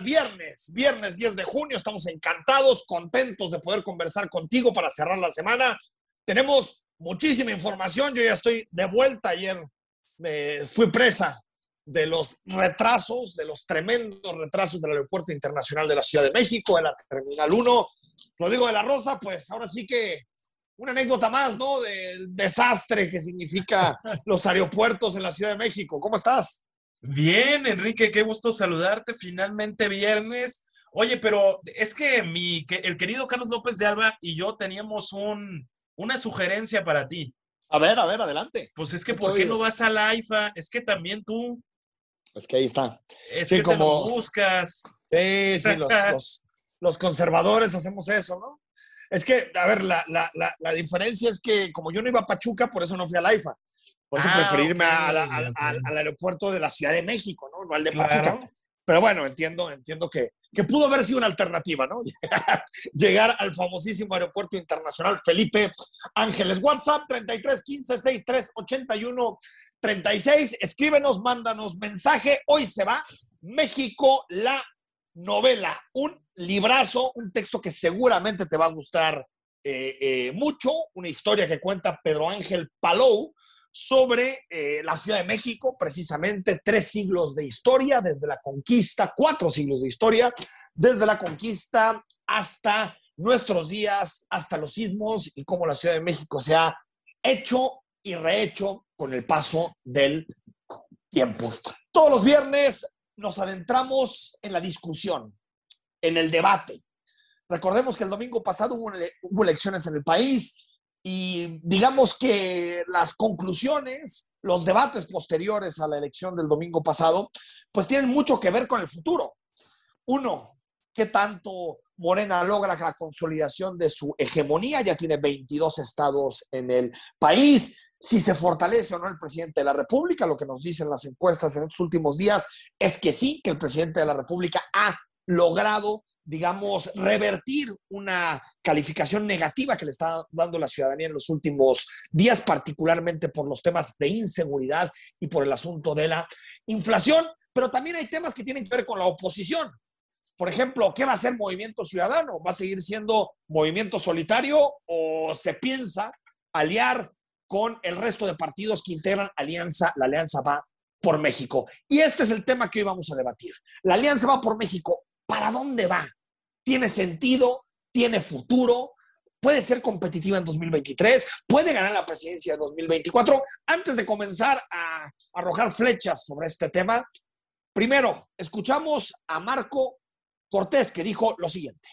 viernes, viernes 10 de junio. Estamos encantados, contentos de poder conversar contigo para cerrar la semana. Tenemos muchísima información. Yo ya estoy de vuelta. Ayer me fui presa de los retrasos, de los tremendos retrasos del Aeropuerto Internacional de la Ciudad de México, en la Terminal 1. Rodrigo de la Rosa, pues ahora sí que una anécdota más, ¿no? Del desastre que significa los aeropuertos en la Ciudad de México. ¿Cómo estás? Bien, Enrique, qué gusto saludarte. Finalmente viernes. Oye, pero es que mi, que el querido Carlos López de Alba y yo teníamos un, una sugerencia para ti. A ver, a ver, adelante. Pues es que, ¿por qué no vas a la IFA? Es que también tú. Es que ahí está. Es que como... buscas. Sí, sí, los, los, conservadores hacemos eso, ¿no? Es que, a ver, la, la, la, la, diferencia es que como yo no iba a Pachuca, por eso no fui a la IFA. Por eso ah, preferirme al aeropuerto de la Ciudad de México, ¿no? al de Pachuca. Pero bueno, entiendo, entiendo que, que pudo haber sido una alternativa, ¿no? Llegar al famosísimo aeropuerto internacional Felipe Ángeles. WhatsApp 33 15 63 81 36. Escríbenos, mándanos mensaje. Hoy se va México, la novela. Un librazo, un texto que seguramente te va a gustar eh, eh, mucho. Una historia que cuenta Pedro Ángel Palou sobre eh, la Ciudad de México, precisamente tres siglos de historia, desde la conquista, cuatro siglos de historia, desde la conquista hasta nuestros días, hasta los sismos y cómo la Ciudad de México se ha hecho y rehecho con el paso del tiempo. Todos los viernes nos adentramos en la discusión, en el debate. Recordemos que el domingo pasado hubo, elecciones en el país, y digamos que las conclusiones, los debates posteriores a la elección del domingo pasado, pues tienen mucho que ver con el futuro. Uno, ¿qué tanto Morena logra la consolidación de su hegemonía? Ya tiene 22 estados en el país. Si se fortalece o no el presidente de la República, lo que nos dicen las encuestas en estos últimos días es que sí, que el presidente de la República ha logrado digamos, revertir una calificación negativa que le está dando la ciudadanía en los últimos días, particularmente por los temas de inseguridad y por el asunto de la inflación, pero también hay temas que tienen que ver con la oposición. Por ejemplo, ¿qué va a ser Movimiento Ciudadano? ¿Va a seguir siendo movimiento solitario o se piensa aliar con el resto de partidos que integran Alianza, la Alianza va por México? Y este es el tema que hoy vamos a debatir. La Alianza va por México ¿Para dónde va? ¿Tiene sentido? ¿Tiene futuro? ¿Puede ser competitiva en 2023? ¿Puede ganar la presidencia en 2024? Antes de comenzar a arrojar flechas sobre este tema, primero, escuchamos a Marco Cortés que dijo lo siguiente.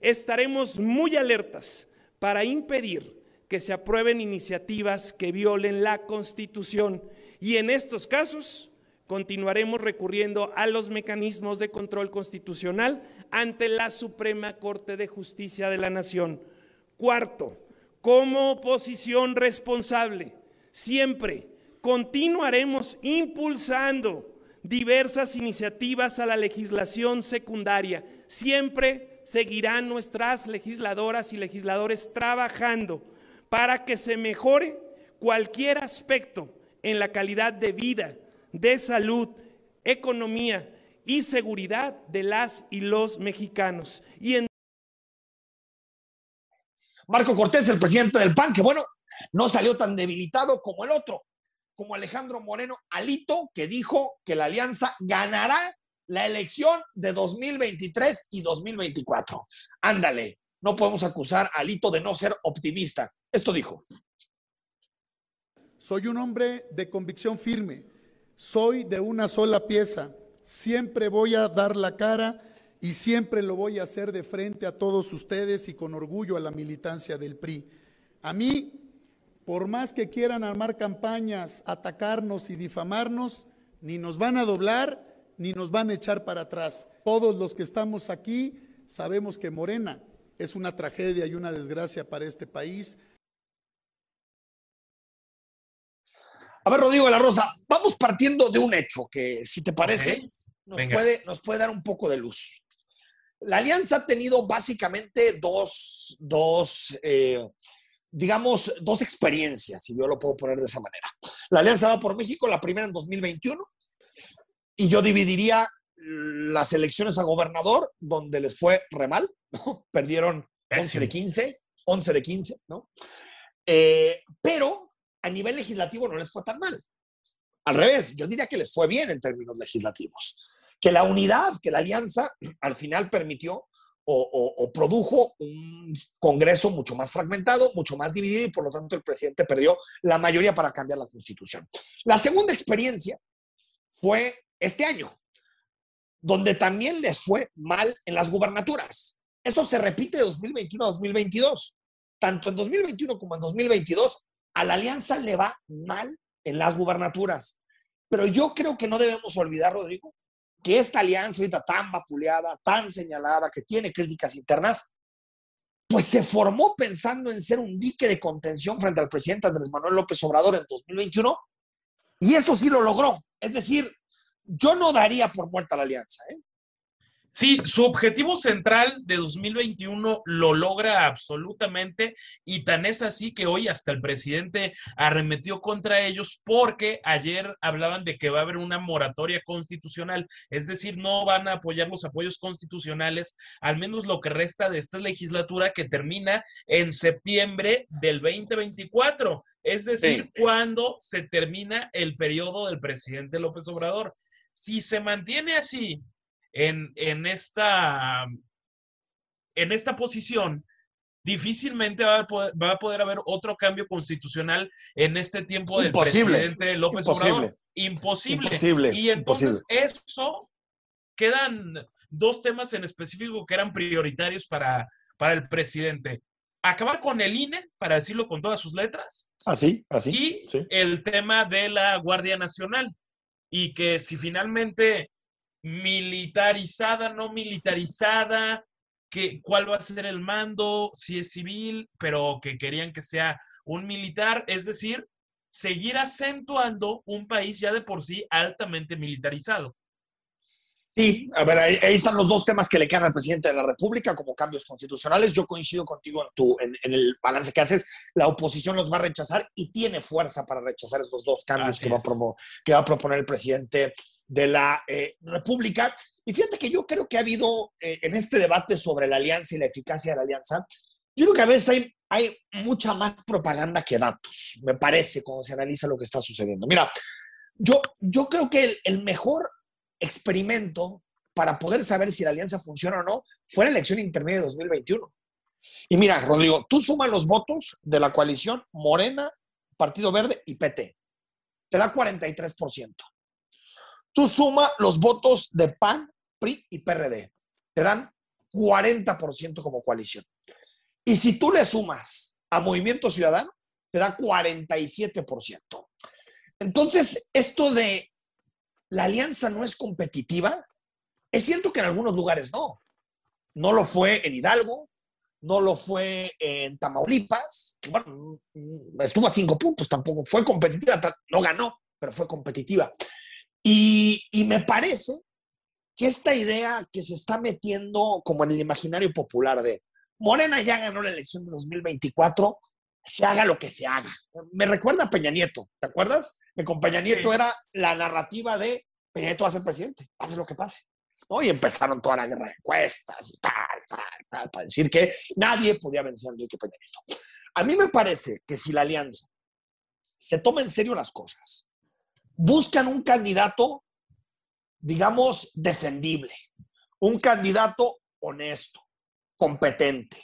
Estaremos muy alertas para impedir que se aprueben iniciativas que violen la Constitución y en estos casos continuaremos recurriendo a los mecanismos de control constitucional ante la Suprema Corte de Justicia de la Nación. Cuarto, como oposición responsable, siempre continuaremos impulsando diversas iniciativas a la legislación secundaria. Siempre seguirán nuestras legisladoras y legisladores trabajando para que se mejore cualquier aspecto en la calidad de vida de salud, economía y seguridad de las y los mexicanos. Y en Marco Cortés, el presidente del PAN, que bueno, no salió tan debilitado como el otro, como Alejandro Moreno Alito, que dijo que la alianza ganará la elección de 2023 y 2024. Ándale, no podemos acusar a Alito de no ser optimista. Esto dijo. Soy un hombre de convicción firme soy de una sola pieza, siempre voy a dar la cara y siempre lo voy a hacer de frente a todos ustedes y con orgullo a la militancia del PRI. A mí, por más que quieran armar campañas, atacarnos y difamarnos, ni nos van a doblar ni nos van a echar para atrás. Todos los que estamos aquí sabemos que Morena es una tragedia y una desgracia para este país. A ver, Rodrigo de la Rosa, vamos partiendo de un hecho que, si te parece, nos, puede, nos puede dar un poco de luz. La alianza ha tenido básicamente dos, dos eh, digamos, dos experiencias, si yo lo puedo poner de esa manera. La alianza va por México, la primera en 2021, y yo dividiría las elecciones a gobernador, donde les fue re mal, ¿no? Perdieron 11 de 15, 11 de 15, ¿no? Eh, pero a nivel legislativo no les fue tan mal. Al revés, yo diría que les fue bien en términos legislativos. Que la unidad, que la alianza al final permitió o, produjo un Congreso mucho más fragmentado, mucho más dividido y por lo tanto el presidente perdió la mayoría para cambiar la constitución. La segunda experiencia fue este año, donde también les fue mal en las gubernaturas. Eso se repite de 2021 a 2022. Tanto en 2021 como en 2022, a la alianza le va mal en las gubernaturas. Pero yo creo que no debemos olvidar, Rodrigo, que esta alianza ahorita tan vapuleada, tan señalada, que tiene críticas internas, pues se formó pensando en ser un dique de contención frente al presidente Andrés Manuel López Obrador en 2021, y eso sí lo logró. Es decir, yo no daría por muerta la alianza. ¿eh? Sí, su objetivo central de 2021 lo logra absolutamente y tan es así que hoy hasta el presidente arremetió contra ellos porque ayer hablaban de que va a haber una moratoria constitucional, es decir, no van a apoyar los apoyos constitucionales, al menos lo que resta de esta legislatura que termina en septiembre del 2024, es decir, cuando se termina el periodo del presidente López Obrador. Si se mantiene así, en, en, esta, en esta posición, difícilmente va a, poder, va a, poder, haber otro cambio constitucional en este tiempo del presidente López Obrador. Imposible. Imposible. Y entonces eso quedan dos temas en específico que eran prioritarios para, para el presidente. Acabar con el INE, para decirlo con todas sus letras. Así, así. Y el tema de la Guardia Nacional. Y que si finalmente militarizada, no militarizada, que, cuál va a ser el mando, si es civil, pero que querían que sea un militar, es decir, seguir acentuando un país ya de por sí altamente militarizado. Sí, a ver, ahí, están los dos temas que le quedan al presidente de la República como cambios constitucionales. Yo coincido contigo en, tu, en, el balance que haces. La oposición los va a rechazar y tiene fuerza para rechazar esos dos cambios que va, a que va, a proponer el presidente de la eh, República. Y fíjate que yo creo que ha habido eh, en este debate sobre la alianza y la eficacia de la alianza, yo creo que a veces hay, hay mucha más propaganda que datos, me parece, cuando se analiza lo que está sucediendo. Mira, yo, yo creo que el, el mejor experimento para poder saber si la alianza funciona o no fue la elección intermedia de 2021. Y mira, Rodrigo, tú sumas los votos de la coalición Morena, Partido Verde y PT. Te da 43%. Tú suma los votos de PAN, PRI y PRD. Te dan 40% como coalición. Y si tú le sumas a Movimiento Ciudadano, te da 47%. Entonces, esto de la alianza no es competitiva. Es cierto que en algunos lugares no. No lo fue en Hidalgo, no lo fue en Tamaulipas, bueno, estuvo a cinco puntos, tampoco fue competitiva, no ganó, pero fue competitiva. Y, y me parece que esta idea que se está metiendo como en el imaginario popular de Morena ya ganó la elección de 2024, se haga lo que se haga. Me recuerda a Peña Nieto, ¿te acuerdas? Que con Peña Nieto era la narrativa de Peña Nieto va a ser presidente, pase lo que pase. Y empezaron toda la guerra de encuestas tal, tal, tal, para decir que nadie podía vencer a Enrique Peña. A mí me parece que si la alianza se toma en serio las cosas, buscan un candidato, digamos, defendible, un candidato honesto, competente,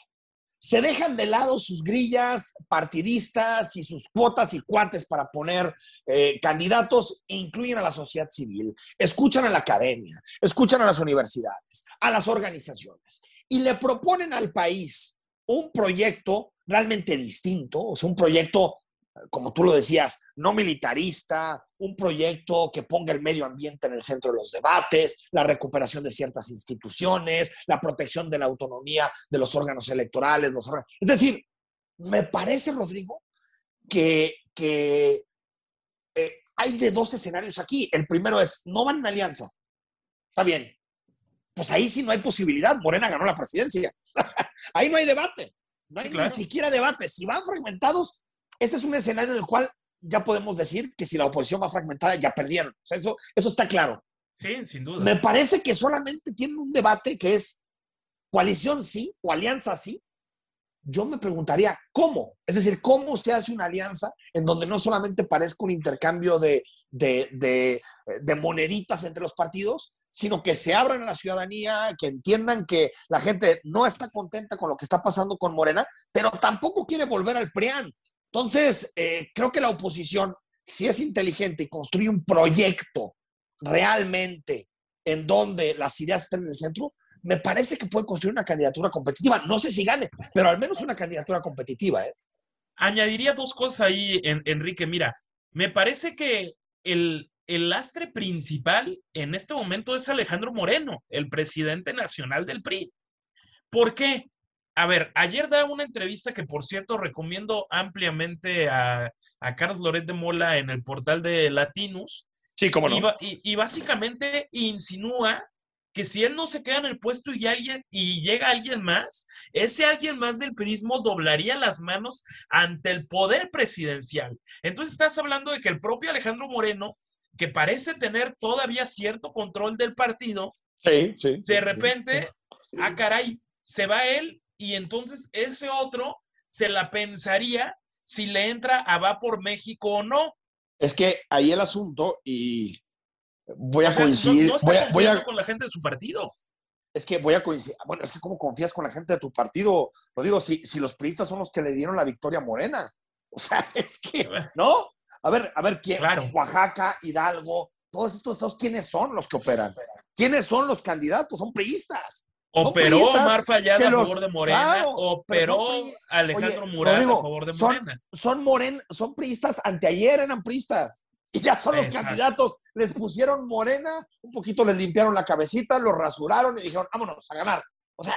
se dejan de lado sus grillas partidistas y sus cuotas y cuates para poner eh, candidatos e incluyen a la sociedad civil, escuchan a la academia, escuchan a las universidades, a las organizaciones y le proponen al país un proyecto realmente distinto, o sea, un proyecto como tú lo decías, no militarista, un proyecto que ponga el medio ambiente en el centro de los debates, la recuperación de ciertas instituciones, la protección de la autonomía de los órganos electorales. Los Es decir, me parece, Rodrigo, que, que eh, hay de dos escenarios aquí. El primero es, no van en alianza. Está bien. Pues ahí sí no hay posibilidad. Morena ganó la presidencia. ahí no hay debate. No hay ni siquiera debate. Si van fragmentados, ese es un escenario en el cual ya podemos decir que si la oposición va fragmentada, ya perdieron. O sea, eso, eso está claro. Sí, sin duda. Me parece que solamente tienen un debate que es coalición sí o alianza sí. Yo me preguntaría cómo, es decir, cómo se hace una alianza en donde no solamente parezca un intercambio de, de, de, de moneditas entre los partidos, sino que se abran a la ciudadanía, que entiendan que la gente no está contenta con lo que está pasando con Morena, pero tampoco quiere volver al PRIAN. Entonces, eh, creo que la oposición, si es inteligente y construye un proyecto realmente en donde las ideas estén en el centro, me parece que puede construir una candidatura competitiva. No sé si gane, pero al menos una candidatura competitiva. ¿eh? Añadiría dos cosas ahí, Enrique. Mira, me parece que el, el lastre principal en este momento es Alejandro Moreno, el presidente nacional del PRI. ¿Por qué? A ver, ayer da una entrevista que, por cierto, recomiendo ampliamente a, Carlos Loret de Mola en el portal de Latinus. Sí, cómo no. Y, básicamente insinúa que si él no se queda en el puesto y alguien y llega alguien más, ese alguien más del prismo doblaría las manos ante el poder presidencial. Entonces estás hablando de que el propio Alejandro Moreno, que parece tener todavía cierto control del partido, sí, sí, de repente, ah, caray, se va él y entonces ese otro se la pensaría si le entra a Va por México o no. Es que ahí el asunto, y voy a coincidir. voy, a, con la gente de su partido. Es que voy a coincidir. Bueno, es que ¿cómo confías con la gente de tu partido? Lo digo, si, si los priistas son los que le dieron la victoria a Morena. O sea, es que, ¿no? A ver, a ver, ¿quién? Claro. Oaxaca, Hidalgo, todos estos estados, ¿quiénes son los que operan? ¿Quiénes son los candidatos? Son priistas. Operó Omar Fallada a favor de Morena, operó Alejandro Murat a favor de Morena. Son, son, son priistas, anteayer eran priistas. Y ya son los candidatos. Les pusieron Morena, un poquito les limpiaron la cabecita, lo rasuraron y dijeron, vámonos a ganar. O sea,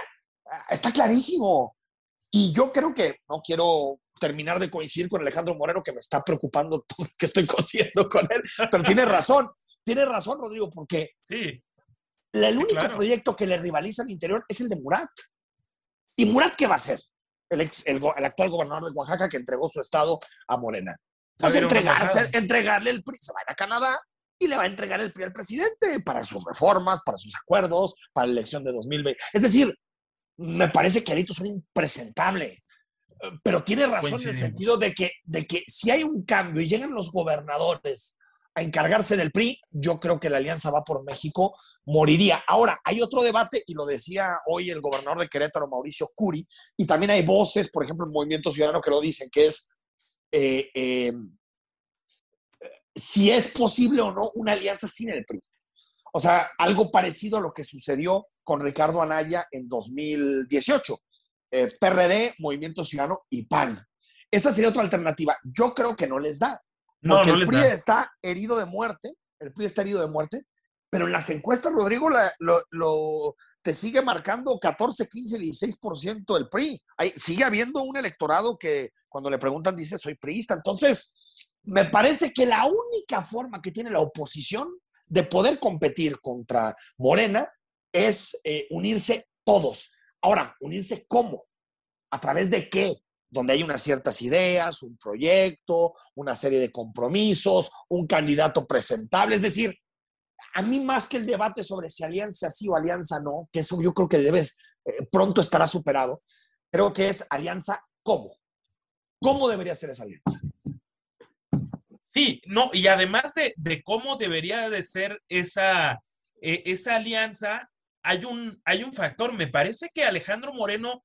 está clarísimo. Y yo creo que no quiero terminar de coincidir con Alejandro Moreno, que me está preocupando todo que estoy coincidiendo con él, pero tiene razón, tiene razón, Rodrigo, porque sí. El único proyecto que le rivaliza al interior es el de Murat. ¿Y Murat qué va a hacer? El, actual gobernador de Oaxaca que entregó su estado a Morena. Pues entregarse, entregarle el PRI, se va a, ir a Canadá y le va a entregar el PRI al presidente para sus reformas, para sus acuerdos, para la elección de 2020. Es decir, me parece que Alito es un impresentable. Pero tiene razón en el sentido de que, de que si hay un cambio y llegan los gobernadores a encargarse del PRI, yo creo que la alianza va por México moriría. Ahora, hay otro debate, y lo decía hoy el gobernador de Querétaro, Mauricio Curi, y también hay voces, por ejemplo, el Movimiento Ciudadano, que lo dicen, que es eh, eh, si es posible o no una alianza sin el PRI. O sea, algo parecido a lo que sucedió con Ricardo Anaya en 2018. Eh, PRD, Movimiento Ciudadano y PAN. Esa sería otra alternativa. Yo creo que no les da. Porque el PRI está herido de muerte, el PRI está herido de muerte, pero en las encuestas, Rodrigo, lo, te sigue marcando 14, 15, 16% el PRI. sigue habiendo un electorado que cuando le preguntan dice soy priista. Entonces, me parece que la única forma que tiene la oposición de poder competir contra Morena es eh, unirse todos. Ahora, ¿unirse cómo? ¿A través de qué? Donde hay unas ciertas ideas, un proyecto, una serie de compromisos, un candidato presentable. Es decir, a mí más que el debate sobre si alianza sí o alianza no, que eso yo creo que debes, eh, pronto estará superado, creo que es alianza cómo. ¿Cómo debería ser esa alianza? Sí, no, y además de, cómo debería de ser esa, eh, esa alianza, hay un, hay un factor. Me parece que Alejandro Moreno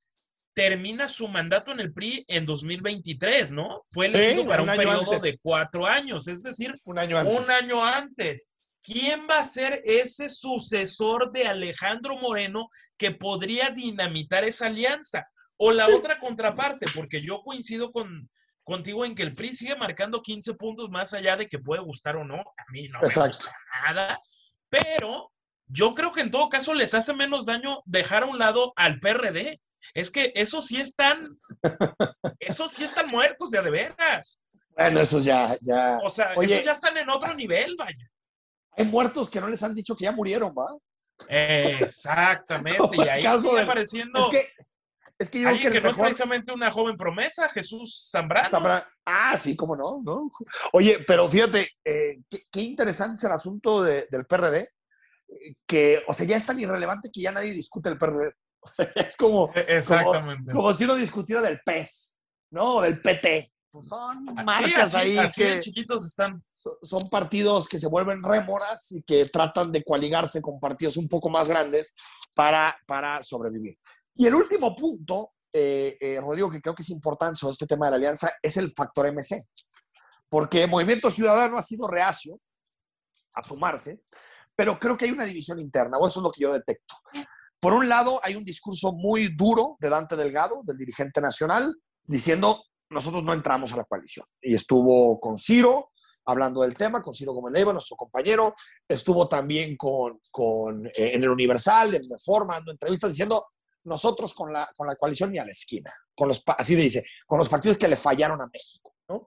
termina su mandato en el PRI en 2023, ¿no? Fue elegido para un, periodo de cuatro años, es decir, un año antes. Un año antes. ¿Quién va a ser ese sucesor de Alejandro Moreno que podría dinamitar esa alianza? O la otra contraparte, porque yo coincido con, contigo en que el PRI sigue marcando 15 puntos más allá de que puede gustar o no. A mí no me gusta nada. Pero yo creo que en todo caso les hace menos daño dejar a un lado al PRD. Es que esos sí están, esos sí están muertos de, de veras. Bueno, esos ya, ya. O sea, esos ya están en otro nivel, vaya. Hay muertos que no les han dicho que ya murieron, ¿va? Exactamente. y ahí sigue apareciendo. Es que, es que, yo creo que, no es precisamente una joven promesa, Jesús Zambrano. Ah, sí, cómo no, ¿no? Oye, pero fíjate, eh, qué, interesante es el asunto del PRD, que, o sea, ya es tan irrelevante que ya nadie discute el PRD. O sea, es como, E- Exactamente. como, como si uno discutiera del PES, ¿no? O del PT. Pues son Sí, marcas así, ahí así de que chiquitos están. so- son partidos que se vuelven rémoras y que tratan de coaligarse con partidos un poco más grandes para, para sobrevivir. Y el último punto, eh, eh, Rodrigo, que creo que es importante sobre este tema de la alianza, es el factor MC. Porque Movimiento Ciudadano ha sido reacio a sumarse, pero creo que hay una división interna, o eso es lo que yo detecto. Por un lado, hay un discurso muy duro de Dante Delgado, del dirigente nacional, diciendo, nosotros no entramos a la coalición. Y estuvo con Ciro, hablando del tema, con Ciro Gómez Leiva, nuestro compañero, estuvo también con, con, eh, en el Universal, en Reforma, dando entrevistas, diciendo, nosotros con la, con la coalición ni a la esquina, con los, así dice, con los partidos que le fallaron a México, ¿no?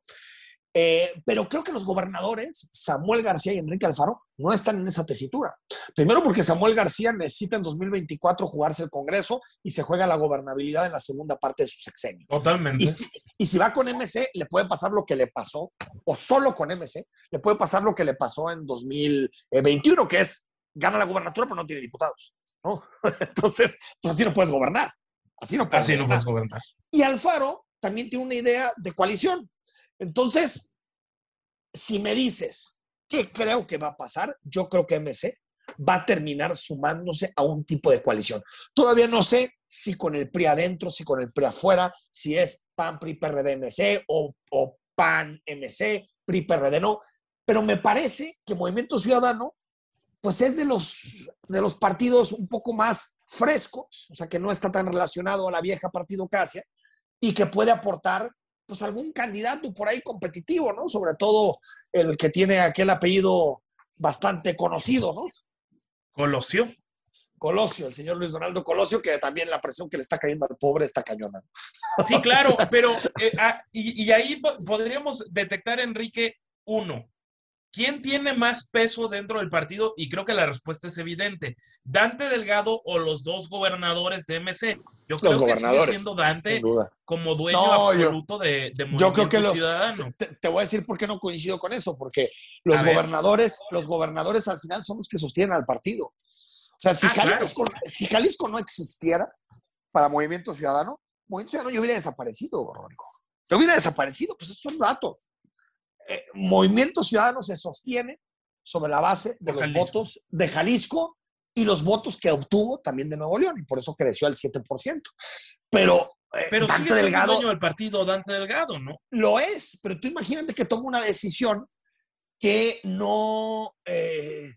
Eh, pero creo que los gobernadores, Samuel García y Enrique Alfaro, no están en esa tesitura. Primero porque Samuel García necesita en 2024 jugarse el Congreso y se juega la gobernabilidad en la segunda parte de su sexenio. Totalmente. Y si, y si va con MC, le puede pasar lo que le pasó, o solo con MC, le puede pasar lo que le pasó en 2021, que es gana la gubernatura, pero no tiene diputados. ¿no? Entonces, pues así no puedes gobernar. Así no puedes Así no puedes gobernar. Y Alfaro también tiene una idea de coalición. Entonces, si me dices qué creo que va a pasar, yo creo que MC va a terminar sumándose a un tipo de coalición. Todavía no sé si con el PRI adentro, si con el PRI afuera, si es PAN, PRI, PRD, MC o, PAN, MC, PRI, PRD, no. Pero me parece que Movimiento Ciudadano, pues es de los, de los partidos un poco más frescos, o sea, que no está tan relacionado a la vieja partido Casia y que puede aportar pues algún candidato por ahí competitivo, ¿no? Sobre todo el que tiene aquel apellido bastante conocido, ¿no? Colosio. Colosio, el señor Luis Donaldo Colosio, que también la presión que le está cayendo al pobre está cañona. Sí, claro, pero eh, ah, y, y ahí po- podríamos detectar, Enrique, uno. ¿Quién tiene más peso dentro del partido? Y creo que la respuesta es evidente. ¿Dante Delgado o los dos gobernadores de MC? Yo creo Los que sigue gobernadores, siendo Dante sin duda. como dueño No, yo- absoluto de, de Yo creo que Movimiento los Ciudadano. te, te voy a decir por qué no coincido con eso, porque los A ver. gobernadores, los gobernadores al final son los que sostienen al partido. O sea, si, Ah, claro. Jalisco, si Jalisco no existiera para Movimiento Ciudadano, Movimiento Ciudadano ya hubiera desaparecido, Rodrigo. Ya hubiera desaparecido, pues esos son datos. Eh, Movimiento Ciudadano se sostiene sobre la base de los Jalisco. votos de Jalisco y los votos que obtuvo también de Nuevo León, y por eso creció al 7%. Pero, eh, Pero Dante sigue siendo Delgado, dueño del partido Dante Delgado, ¿no? lo es, pero tú imagínate que toma una decisión que no eh,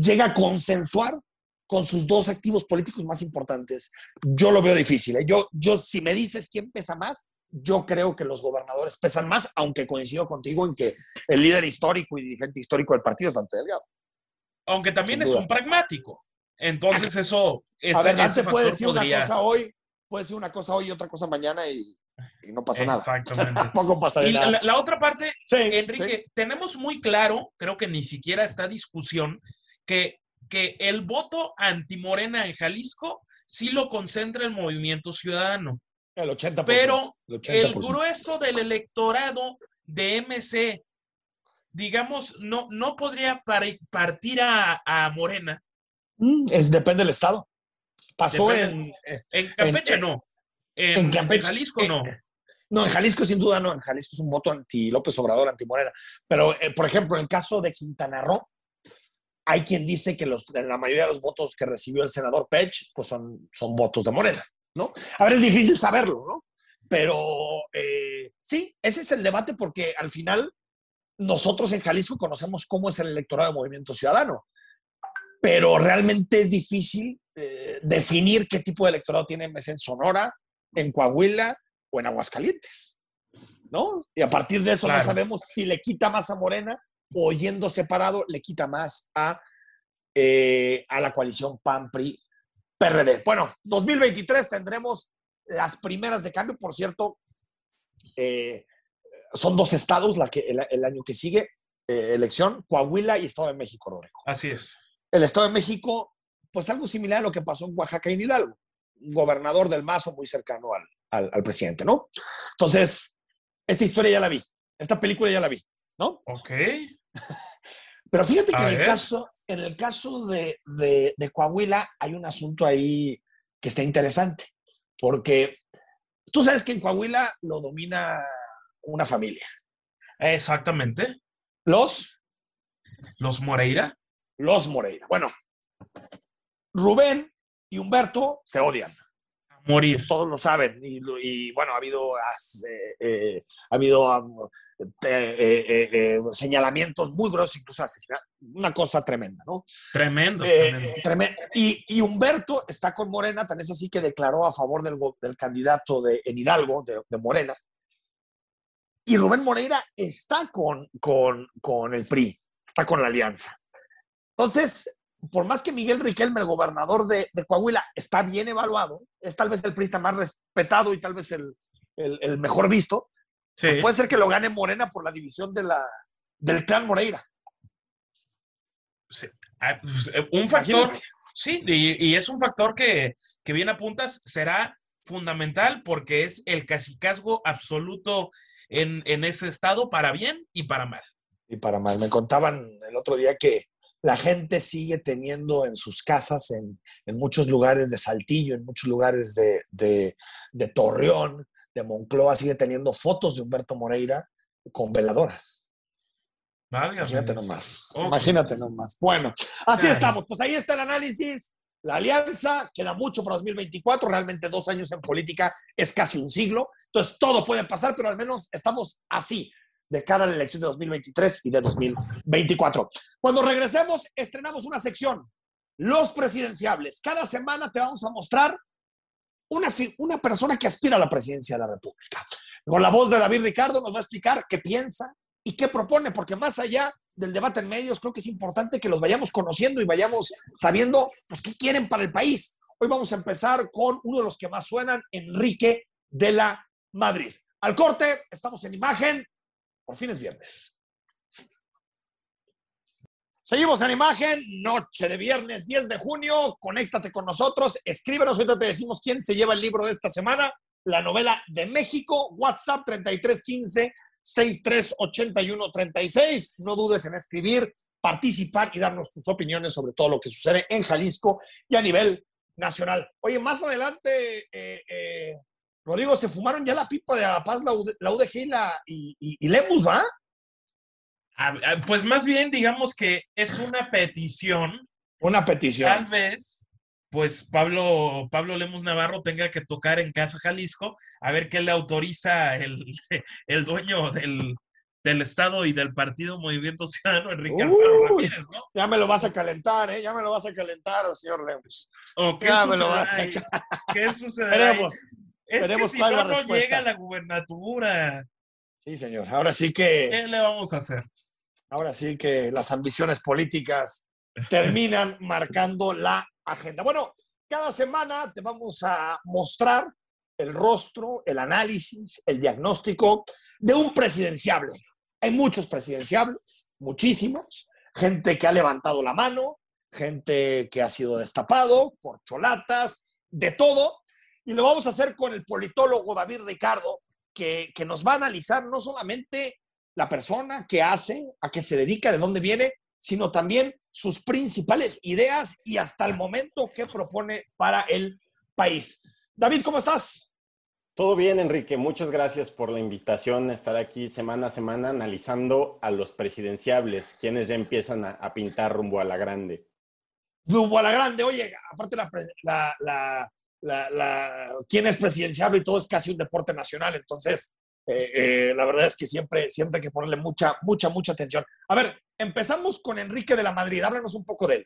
llega a consensuar con sus dos activos políticos más importantes. Yo lo veo difícil. ¿eh? Yo, yo, si me dices quién pesa más, yo creo que los gobernadores pesan más, aunque coincido contigo en que el líder histórico y dirigente histórico del partido es Dante Delgado. Aunque también es un pragmático. Entonces eso, ese, a ver, Dante puede decir podría... una cosa hoy, puede decir una cosa hoy y otra cosa mañana y, y no pasa nada. Exactamente. Tampoco pasa Y la, nada. la- la otra parte, Sí, Enrique, tenemos muy claro, creo que ni siquiera está discusión, que, que el voto antimorena en Jalisco sí lo concentra el movimiento ciudadano. El 80%. Pero el el 80%. grueso del electorado de MC, digamos, no, no podría partir a, a Morena. Mm, Es, depende del estado. Pasó Depende. en, eh, En Campeche En- no. En, en Campeche, Jalisco eh, no. No, en Jalisco sin duda no. En Jalisco es un voto anti López Obrador, anti Morena. Pero, eh, por ejemplo, en el caso de Quintana Roo, hay quien dice que los, la mayoría de los votos que recibió el senador Pech, pues son, son votos de Morena, ¿no? A ver, es difícil saberlo, ¿no? Pero eh, sí, ese es el debate porque al final nosotros en Jalisco conocemos cómo es el electorado de Movimiento Ciudadano, pero realmente es difícil eh, definir qué tipo de electorado tiene en Sonora, en Coahuila o en Aguascalientes, ¿no? Y a partir de eso Claro. no sabemos si le quita más a Morena o yendo separado le quita más a, eh, a la coalición PAN-PRI-PRD. Bueno, 2023 tendremos las primeras de cambio, por cierto, eh, son dos estados la que, el, el año que sigue, eh, elección, Coahuila y Estado de México, Rodrigo. Así es. El Estado de México, pues algo similar a lo que pasó en Oaxaca y en Hidalgo. Gobernador del Mazo muy cercano al, al, al presidente, ¿no? Entonces, esta historia ya la vi, esta película ya la vi, ¿no? Ok. Pero fíjate que en el, caso, en el caso de, de, Coahuila hay un asunto ahí que está interesante, porque tú sabes que en Coahuila lo domina una familia. Exactamente. Los. Los Moreira. Los Moreira. Bueno, Rubén y Humberto se odian. A morir. Todos lo saben. Y, bueno, ha habido, eh, eh, ha habido eh, señalamientos muy grosos, incluso asesinatos. Una cosa tremenda, ¿no? Tremendo. Y, Humberto está con Morena, tan es así que declaró a favor del, del candidato de, en Hidalgo, de, de Morena. Y Rubén Moreira está con, con, con el PRI, está con la alianza. Entonces, por más que Miguel Riquelme, el gobernador de, Coahuila, está bien evaluado, es tal vez el PRI más respetado y tal vez el, mejor visto, pues puede ser que lo gane Morena por la división de la, del clan Moreira. Sí. Ah, pues, eh, un factor, sí, y, es un factor que, que bien apuntas, será fundamental porque es el cacicazgo absoluto en, en ese estado para bien y para mal. Y para mal. Me contaban el otro día que la gente sigue teniendo en sus casas, en, muchos lugares de Saltillo, en muchos lugares de, Torreón, de Moncloa, sigue teniendo fotos de Humberto Moreira con veladoras. Imagínate nomás. Imagínate nomás. Bueno, así estamos. Pues ahí está el análisis. La alianza queda mucho para 2024. Realmente dos años en política es casi un siglo. Entonces todo puede pasar, pero al menos estamos así de cara a la elección de 2023 y de 2024. Cuando regresemos, estrenamos una sección, los presidenciables. Cada semana te vamos a mostrar una, una persona que aspira a la presidencia de la República. Con la voz de David Ricardo nos va a explicar qué piensa y qué propone, porque más allá del debate en medios, creo que es importante que los vayamos conociendo y vayamos sabiendo pues, qué quieren para el país. Hoy vamos a empezar con uno de los que más suenan, Enrique de la Madrid. Al corte, estamos en imagen, por fin es viernes. Seguimos en imagen, noche de viernes 10 de junio, conéctate con nosotros, escríbenos, ahorita te decimos quién se lleva el libro de esta semana, la novela de México, WhatsApp 3315 638136. No dudes en escribir, participar y darnos tus opiniones sobre todo lo que sucede en Jalisco y a nivel nacional. Oye, más adelante eh, eh, Rodrigo, se fumaron ya la pipa de La Paz, la, UDG y, la, y, Lemus, ¿va? Pues más bien, digamos que es una petición. Una petición. Tal vez, pues Pablo, Pablo Lemus Navarro tenga que tocar en Casa Jalisco, a ver qué le autoriza el, el dueño del, del Estado y del Partido Movimiento Ciudadano, Enrique Alfaro Ramírez, ¿no? Ya me lo vas a calentar, ¿eh? Ya me lo vas a calentar, señor Lemus. ¿O qué ya. ¿Qué sucederá? Es que si no, no llega la gubernatura. Sí, señor. Ahora sí que. ¿Qué le vamos a hacer? Ahora sí que las ambiciones políticas terminan marcando la agenda. Bueno, cada semana te vamos a mostrar el rostro, el análisis, el diagnóstico de un presidenciable. Hay muchos presidenciables, muchísimos, gente que ha levantado la mano, gente que ha sido destapado, corcholatas, de todo, y lo vamos a hacer con el politólogo David Ricardo, que, nos va a analizar no solamente la persona que hace, a qué se dedica, de dónde viene, sino también sus principales ideas y hasta el momento que propone para el país. David, ¿cómo estás? Todo bien, Enrique. Muchas gracias por la invitación a estar aquí semana a semana analizando a los presidenciables, quienes ya empiezan a, pintar rumbo a la grande. Rumbo a la grande. Oye, aparte la, la, la, quién es presidenciable y todo es casi un deporte nacional. Entonces, eh, eh, la verdad es que siempre, siempre hay que ponerle mucha, mucha, mucha atención. A ver, empezamos con Enrique de la Madrid. Háblanos un poco de él.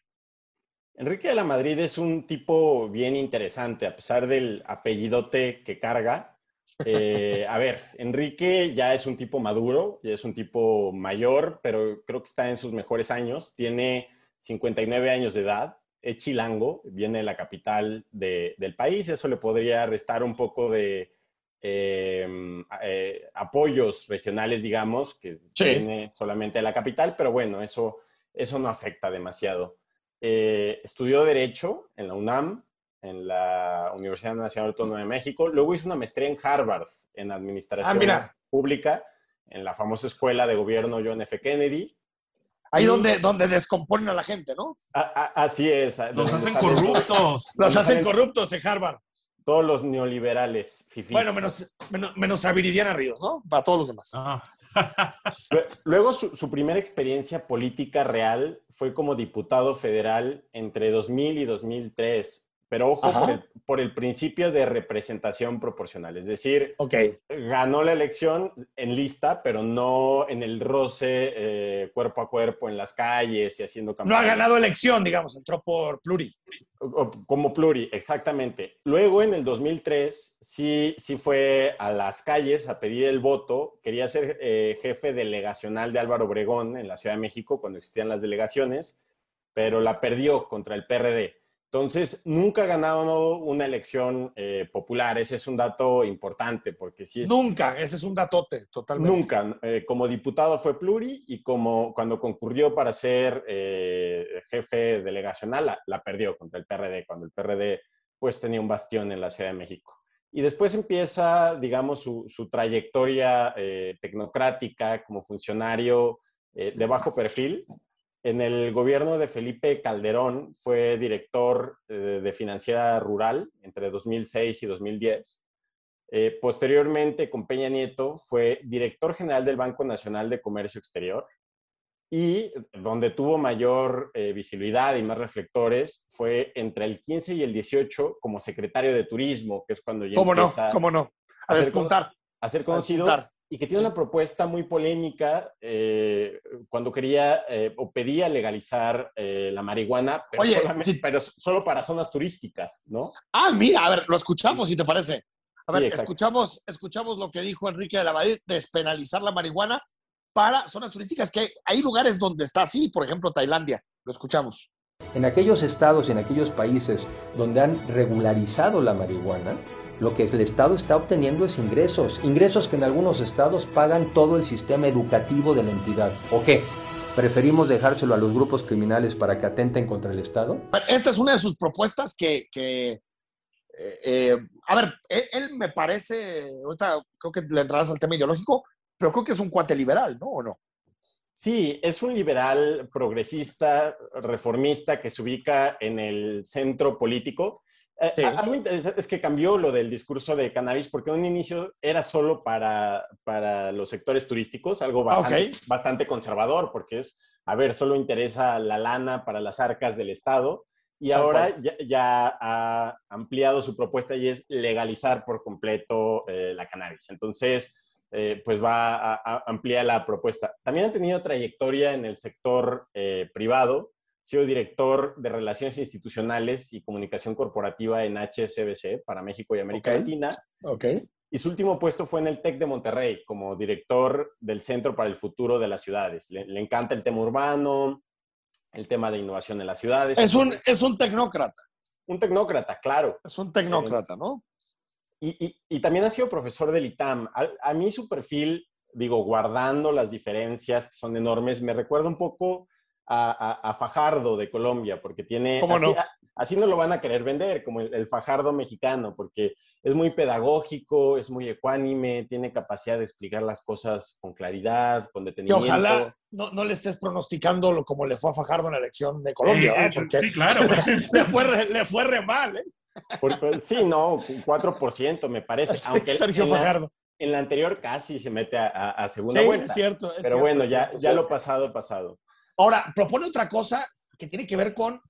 Enrique de la Madrid es un tipo bien interesante, a pesar del apellidote que carga. Eh, a ver, Enrique ya es un tipo maduro, ya es un tipo mayor, pero creo que está en sus mejores años. Tiene 59 años de edad es chilango, viene de la capital del país, eso le podría restar un poco de em, eh, apoyos regionales, digamos, que viene solamente la capital, pero bueno, eso, eso no afecta demasiado. Eh, estudió Derecho en la UNAM, en la Universidad Nacional Autónoma de México, luego hizo una maestría en Harvard, en Administración ah, Pública, en la famosa escuela de gobierno John F. Kennedy, Ahí donde, donde descomponen a la gente, ¿no? así es. Los hacen corruptos. Los hacen corruptos en Harvard. Todos los neoliberales. Bueno, menos, menos, a Viridiana Ríos, ¿no? Para todos los demás. Ah. Luego, su, su, primera experiencia política real fue como diputado federal entre 2000 y 2003. Pero ojo por el, principio de representación proporcional. Es decir, ganó la elección en lista, pero no en el roce eh, cuerpo a cuerpo en las calles y haciendo campaña. No ha ganado elección, digamos, entró por pluri. Como pluri, exactamente. Luego, en el 2003, sí, sí fue a las calles a pedir el voto. Quería ser eh, jefe delegacional de Álvaro Obregón en la Ciudad de México cuando existían las delegaciones, pero la perdió contra el PRD. Entonces, nunca ha ganado una elección eh, popular. Ese es un dato importante porque sí es... Nunca, ese es un datote, totalmente. Nunca. Eh, como diputado fue pluri y como cuando concurrió para ser eh, jefe delegacional, la, perdió contra el PRD, cuando el PRD pues tenía un bastión en la Ciudad de México. Y después empieza, digamos, su, su trayectoria tecnocrática como funcionario de bajo perfil en el gobierno de Felipe Calderón fue director eh, de Financiera Rural entre 2006 y 2010. Eh, posteriormente, con Peña Nieto, fue director general del Banco Nacional de Comercio Exterior y donde tuvo mayor eh, visibilidad y más reflectores fue entre el 15 y el 18 como secretario de Turismo, que es cuando ya ¿Cómo no? ¿Cómo no? A, despuntar. A ser conocido y que tiene una propuesta muy polémica eh, cuando quería eh, o pedía legalizar eh, la marihuana, pero, pero, solo para zonas turísticas, ¿no? Ah, mira, a ver, lo escuchamos, si te parece. A ver, escuchamos, escuchamos lo que dijo Enrique de la Madrid, despenalizar la marihuana para zonas turísticas, que hay lugares donde está así, por ejemplo, Tailandia. Lo escuchamos. En aquellos estados y en aquellos países donde han regularizado la marihuana, lo que el Estado está obteniendo es ingresos, ingresos que en algunos estados pagan todo el sistema educativo de la entidad. ¿O qué? ¿Preferimos dejárselo a los grupos criminales para que atenten contra el Estado? Esta es una de sus propuestas que, eh, eh, a ver, e, él, me parece, ahorita creo que le entrarás al tema ideológico, pero creo que es un cuate liberal, ¿no? ¿O no? Sí, es un liberal progresista, reformista que se ubica en el centro político eh, algo interesante es que cambió lo del discurso de cannabis porque en un inicio era solo para, para los sectores turísticos, algo ah, bastante, conservador porque es, a ver, solo interesa la lana para las arcas del Estado y ahora ya, ha ampliado su propuesta y es legalizar por completo eh, la cannabis. Entonces, eh, pues va a, a, ampliar la propuesta. También ha tenido trayectoria en el sector privado sido director de Relaciones Institucionales y Comunicación Corporativa en HSBC para México y América Latina. Ok. Y su último puesto fue en el TEC de Monterrey como director del Centro para el Futuro de las Ciudades. Le, encanta el tema urbano, el tema de innovación en las ciudades. Es un, es un tecnócrata. Un tecnócrata, claro. Es un tecnócrata, ¿no? Y, y, también ha sido profesor del ITAM. A, a, mí su perfil, digo, guardando las diferencias que son enormes, me recuerda un poco a, Fajardo de Colombia, porque tiene... así, no? lo van a querer vender, como el, Fajardo mexicano, porque es muy pedagógico, es muy ecuánime, tiene capacidad de explicar las cosas con claridad, con detenimiento. Y ojalá no, no le estés pronosticando lo, como le fue a Fajardo en la elección de Colombia, eh, Porque sí, claro. le, fue, le fue re mal, ¿eh? sí, no, 4% me parece. aunque Sergio Fajardo. En la anterior casi se mete a, segunda vuelta. Es cierto. Pero bueno, ya, ya lo pasado, pasado. Ahora, propone otra cosa que tiene que ver con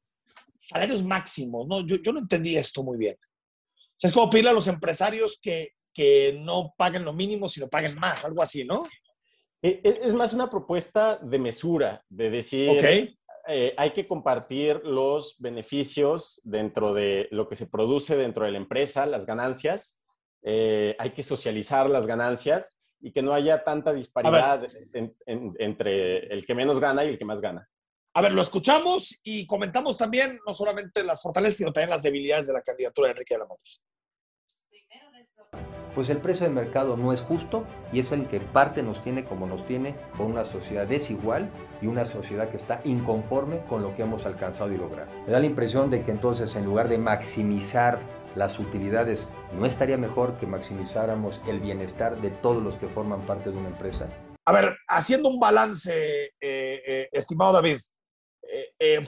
salarios máximos, ¿no? Yo, no entendí esto muy bien. O sea, es como pedirle a los empresarios que, que no paguen lo mínimo, sino paguen más, algo así, ¿no? E, e, es más una propuesta de mesura, de decir, eh, hay que compartir los beneficios dentro de lo que se produce dentro de la empresa, las ganancias, eh, hay que socializar las ganancias y que no haya tanta disparidad entre el que menos gana y el que más gana. A ver, lo escuchamos y comentamos también no solamente las fortalezas, sino también las debilidades de la candidatura de Enrique de la Motos. Pues el precio de mercado no es justo y es el que en parte nos tiene como nos tiene con una sociedad desigual y una sociedad que está inconforme con lo que hemos alcanzado y logrado. Me da la impresión de que entonces en lugar de maximizar las utilidades, ¿no estaría mejor que maximizáramos el bienestar de todos los que forman parte de una empresa? A ver, haciendo un balance, estimado David,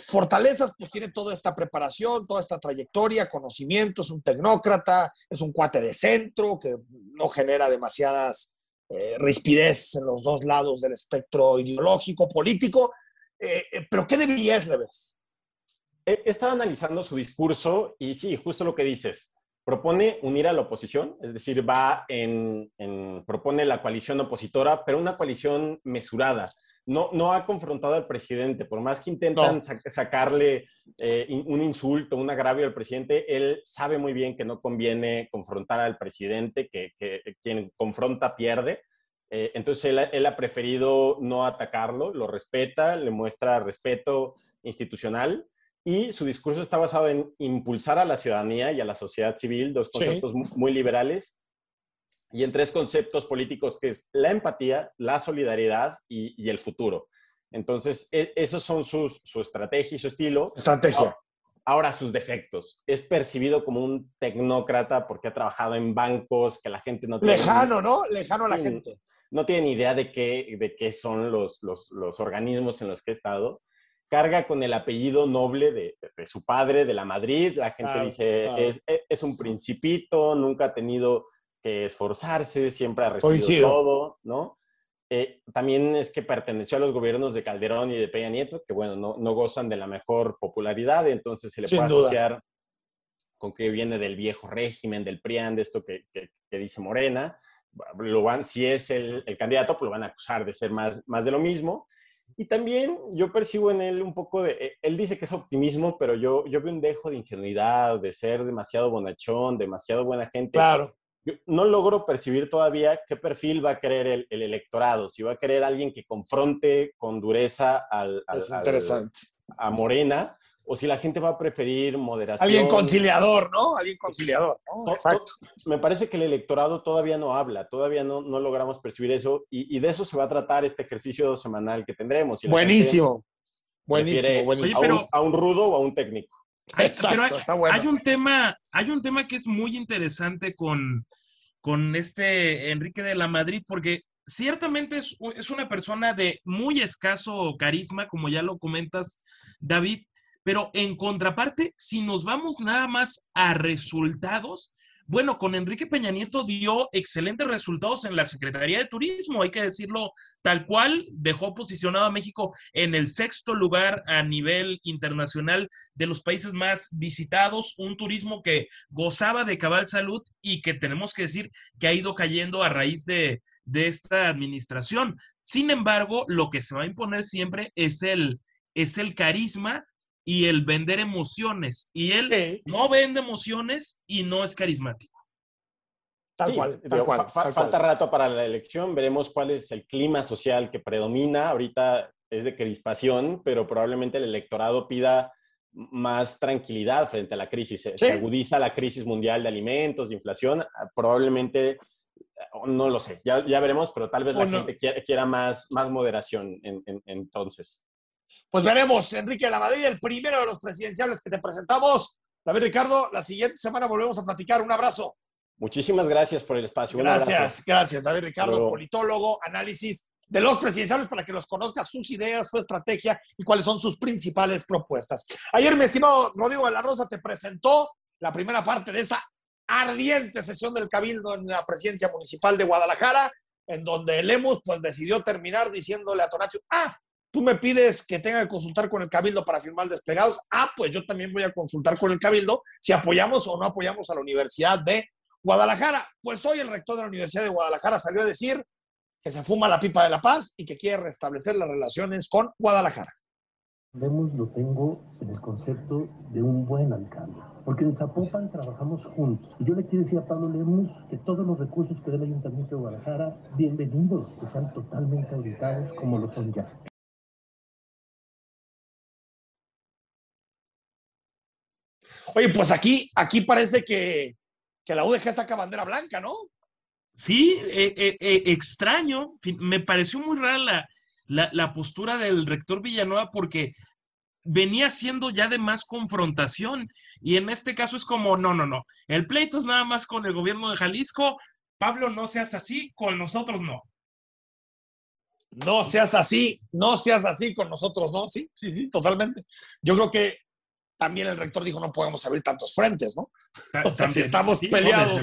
fortalezas, pues tiene toda esta preparación, toda esta trayectoria, conocimiento, es un tecnócrata, es un cuate de centro que no genera demasiadas rispidez en los dos lados del espectro ideológico, político. pero ¿qué debilidades le ves? He estado analizando su discurso y sí, justo lo que dices propone unir a la oposición, es decir, va en, propone la coalición opositora, pero una coalición mesurada. No, no ha confrontado al presidente, por más que intentan sacarle eh, un insulto, un agravio al presidente, él sabe muy bien que no conviene confrontar al presidente, que, quien confronta pierde. Eh, entonces él, él ha preferido no atacarlo, lo respeta, le muestra respeto institucional y su discurso está basado en impulsar a la ciudadanía y a la sociedad civil, dos conceptos muy liberales, y en tres conceptos políticos que es la empatía, la solidaridad y, el futuro. Entonces, e, esos son sus, su estrategia y su estilo. Estrategia. Ahora, sus defectos. Es percibido como un tecnócrata porque ha trabajado en bancos que la gente no tiene... Lejano, ¿no? Lejano a la gente. No tiene ni idea de qué, de qué son los, los, los organismos en los que ha estado carga con el apellido noble de, su padre, de la Madrid. La gente dice, Es, es, un principito, nunca ha tenido que esforzarse, siempre ha recibido todo, ¿no? Eh, también es que perteneció a los gobiernos de Calderón y de Peña Nieto, que bueno, no, no gozan de la mejor popularidad, entonces se le puede asociar con que viene del viejo régimen, del PRIAN, de esto que, que, dice Morena. Lo van, si es el, el, candidato, pues lo van a acusar de ser más, más de lo mismo. Y también yo percibo en él un poco de, eh, él dice que es optimismo, pero yo, yo veo un dejo de ingenuidad, de ser demasiado bonachón, demasiado buena gente. Claro. Yo no logro percibir todavía qué perfil va a querer el, electorado, si va a querer alguien que confronte con dureza al, al, a Morena o si la gente va a preferir moderación. Alguien conciliador, ¿no? Alguien conciliador, ¿no? Exacto. Me parece que el electorado todavía no habla, todavía no, no logramos percibir eso y, de eso se va a tratar este ejercicio semanal que tendremos. buenísimo, buenísimo, buenísimo. A, un, rudo o a un técnico. Exacto, está bueno. Hay un, tema, hay un tema que es muy interesante con, con este Enrique de la Madrid, porque ciertamente es, es una persona de muy escaso carisma, como ya lo comentas, David, pero en contraparte, si nos vamos nada más a resultados, bueno, con Enrique Peña Nieto dio excelentes resultados en la Secretaría de Turismo, hay que decirlo tal cual, dejó posicionado a México en el sexto lugar a nivel internacional de los países más visitados, un turismo que gozaba de cabal salud y que tenemos que decir que ha ido cayendo a raíz de, de esta administración. Sin embargo, lo que se va a imponer siempre es el, es el carisma y el vender emociones. Y él no vende emociones y no es carismático. Tal cual. falta rato para la elección, veremos cuál es el clima social que predomina. Ahorita es de crispación, pero probablemente el electorado pida más tranquilidad frente a la crisis. Se agudiza la crisis mundial de alimentos, de inflación. Ah, probablemente, no lo sé, ya, ya veremos, pero tal vez la gente quiera, más, más moderación entonces. Pues veremos, Enrique de la Madrid, el primero de los presidenciales que te presentamos. David Ricardo, la siguiente semana volvemos a platicar. Un abrazo. Muchísimas gracias por el espacio. Gracias, gracias, David Ricardo, politólogo, análisis de los presidenciales para que los conozca sus ideas, su estrategia y cuáles son sus principales propuestas. Ayer, mi estimado Rodrigo de la Rosa, te presentó la primera parte de esa ardiente sesión del Cabildo en la presidencia municipal de Guadalajara, en donde Lemus pues decidió terminar diciéndole a Tonacio, ah, Tú me pides que tenga que consultar con el Cabildo para firmar desplegados. Ah, pues yo también voy a consultar con el Cabildo si apoyamos o no apoyamos a la Universidad de Guadalajara. Pues hoy el rector de la Universidad de Guadalajara salió a decir que se fuma la pipa de la paz y que quiere restablecer las relaciones con Guadalajara. Lemos lo tengo en el concepto de un buen alcalde, porque en Zapopan trabajamos juntos. Y yo le quiero decir a Pablo Lemos que todos los recursos que dé el Ayuntamiento de Guadalajara, bienvenidos, que sean totalmente auditados como lo son ya. Oye, pues aquí, aquí parece que, la UDG saca bandera blanca, ¿no? Sí, eh, eh, eh, extraño. Me pareció muy rara la, postura del rector Villanueva porque venía siendo ya de más confrontación y en este caso es como, no, no, no, el pleito es nada más con el gobierno de Jalisco, Pablo, no seas así, con nosotros no. No seas así, no seas así con nosotros, ¿no? Sí, sí, sí, totalmente. Yo creo que también el rector dijo no podemos abrir tantos frentes, ¿no? O sea, si estamos Sí, peleados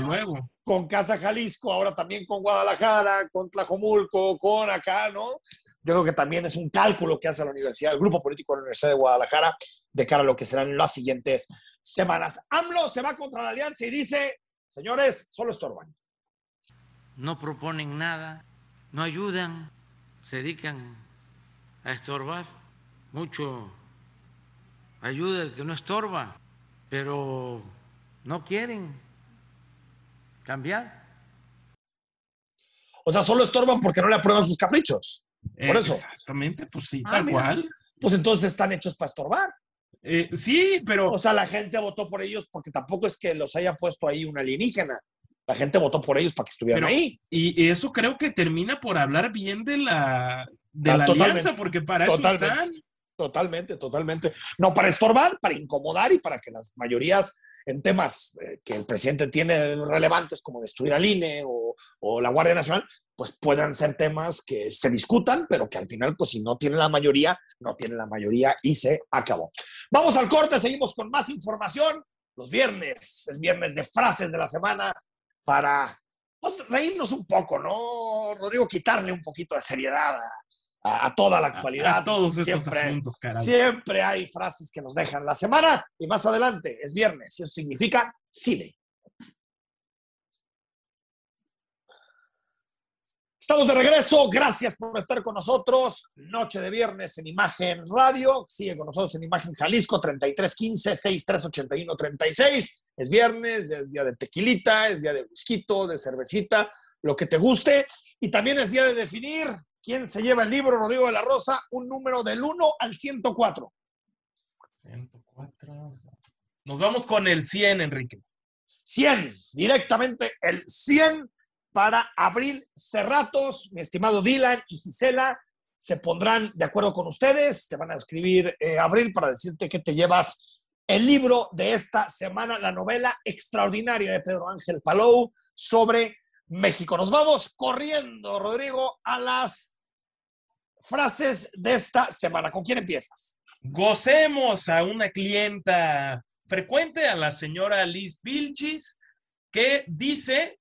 con Casa Jalisco, ahora también con Guadalajara, con Tlajomulco, con acá, ¿no? Yo creo que también es un cálculo que hace la universidad, el grupo político de la Universidad de Guadalajara, de cara a lo que serán las siguientes semanas. AMLO se va contra la alianza y dice, señores, solo estorban. no proponen nada, no ayudan, se dedican a estorbar. Mucho ayuda el que no estorba, pero no quieren cambiar. O sea, solo estorban porque no le aprueban sus caprichos. Por Eh, eso. Exactamente, pues sí, Ah, tal mira. cual. Pues entonces están hechos para estorbar. Eh, sí, pero O sea, la gente votó por ellos porque tampoco es que los haya puesto ahí un alienígena. La gente votó por ellos para que estuvieran Pero- ahí. Y eso creo que termina por hablar bien de la, de Ah, la totalmente. alianza, porque para eso Totalmente. están. Totalmente, totalmente. No para estorbar, para incomodar y para que las mayorías en temas eh, que el presidente tiene relevantes como destruir al INE o, o la Guardia Nacional, pues puedan ser temas que se discutan, pero que al final, pues si no tienen la mayoría, no tienen la mayoría y se acabó. Vamos al corte, seguimos con más información. Los viernes, es viernes de frases de la semana para pues, reírnos un poco, ¿no, Rodrigo? Quitarle un poquito de seriedad a, a- a toda la actualidad. A, a todos estos Siempre- asuntos, caray. Siempre hay frases que nos dejan la semana y más adelante es viernes y eso significa cine. Estamos de regreso, gracias por estar con nosotros. Noche de viernes en Imagen Radio. Sigue con nosotros en Imagen Jalisco 3315-6381-36. Es viernes, es día de tequilita, es día de whisky, de cervecita, lo que te guste. Y también es día de definir quién se lleva el libro, Rodrigo de la Rosa, un número del 1 al 104. 104. Nos vamos con el 100, Enrique. 100, directamente el 100 para Abril Cerratos. Mi estimado Dylan y Gisela se pondrán de acuerdo con ustedes. Te van a escribir eh, Abril para decirte que te llevas el libro de esta semana, la novela extraordinaria de Pedro Ángel Palou sobre México. Nos vamos corriendo, Rodrigo, a las frases de esta semana. ¿Con quién empiezas? Gocemos a una clienta frecuente, a la señora Liz Vilchis, que dice,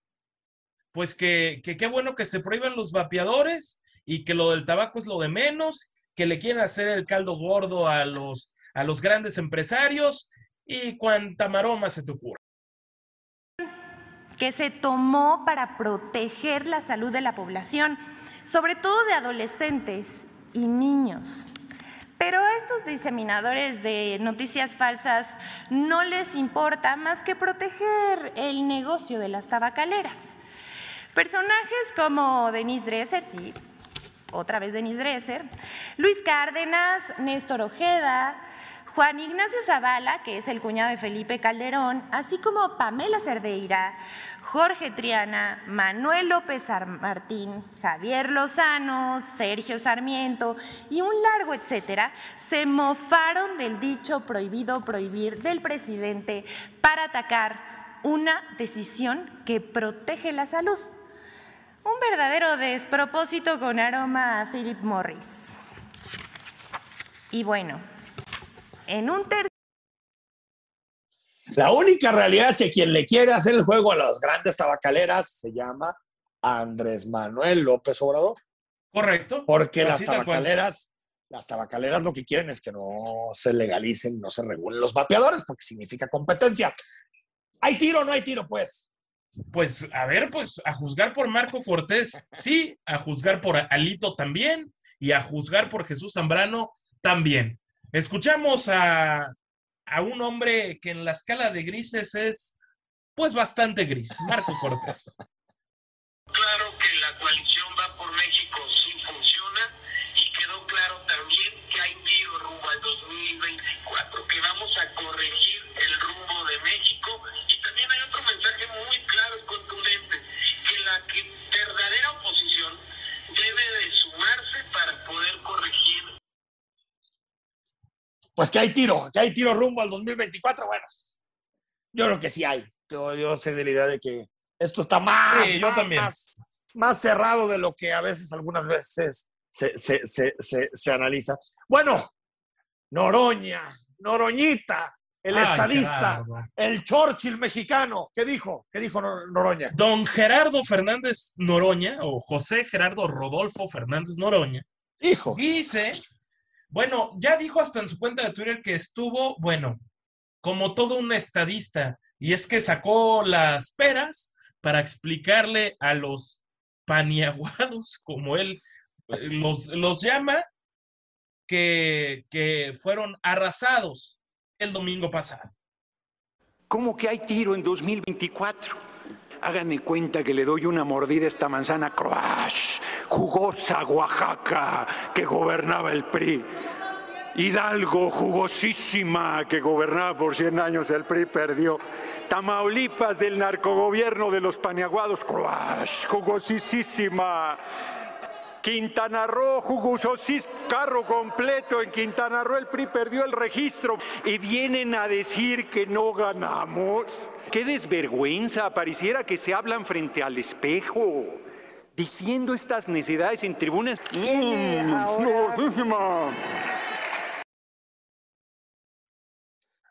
pues que que qué bueno que se prohíban los vapeadores y que lo del tabaco es lo de menos, que le quieren hacer el caldo gordo a los, a los grandes empresarios y cuanta maroma se te ocurra. que se tomó para proteger la salud de la población, sobre todo de adolescentes y niños. Pero a estos diseminadores de noticias falsas no les importa más que proteger el negocio de las tabacaleras. Personajes como Denise Dresser, sí, otra vez Denise Dresser, Luis Cárdenas, Néstor Ojeda, Juan Ignacio Zavala, que es el cuñado de Felipe Calderón, así como Pamela Cerdeira, Jorge Triana, Manuel López Ar- Martín, Javier Lozano, Sergio Sarmiento y un largo etcétera, se mofaron del dicho prohibido prohibir del presidente para atacar una decisión que protege la salud. Un verdadero despropósito con aroma a Philip Morris. Y bueno, en un tercer La única realidad es que quien le quiere hacer el juego a las grandes tabacaleras se llama Andrés Manuel López Obrador. Correcto. Porque las Así tabacaleras, las tabacaleras lo que quieren es que no se legalicen, no se regulen los vapeadores, porque significa competencia. ¿Hay tiro o no hay tiro, pues? Pues a ver, pues a juzgar por Marco Cortés, sí, a juzgar por Alito también y a juzgar por Jesús Zambrano también. Escuchamos a, a un hombre que en la escala de grises es pues bastante gris, Marco Cortés. Pues que hay tiro, que hay tiro rumbo al 2024. Bueno, yo creo que sí hay. Yo, yo sé de la idea de que esto está más, Sí, yo más, también. más, más cerrado de lo que a veces, algunas veces se, se, se, se analiza. Bueno, Noroña, Noroñita, el Ay, estadista, Gerardo. el Churchill mexicano. ¿Qué dijo? ¿Qué dijo Nor- Noroña? Don Gerardo Fernández Noroña, o José Gerardo Rodolfo Fernández Noroña, Hijo. dice, bueno, ya dijo hasta en su cuenta de Twitter que estuvo, bueno, como todo un estadista, y es que sacó las peras para explicarle a los paniaguados, como él eh, los, los llama, que, que fueron arrasados el domingo pasado. ¿Cómo que hay tiro en 2024? Háganme cuenta que le doy una mordida a esta manzana croash, jugosa Oaxaca, que gobernaba el PRI. Hidalgo, jugosísima, que gobernaba por 100 años, el PRI perdió. Tamaulipas del narcogobierno de los paniaguados, croash, jugosísima. Quintana Roo, jugosís, carro completo en Quintana Roo, el PRI perdió el registro y vienen a decir que no ganamos. Qué desvergüenza, pareciera que se hablan frente al espejo, diciendo estas necedades en tribunas. Mm, no, no.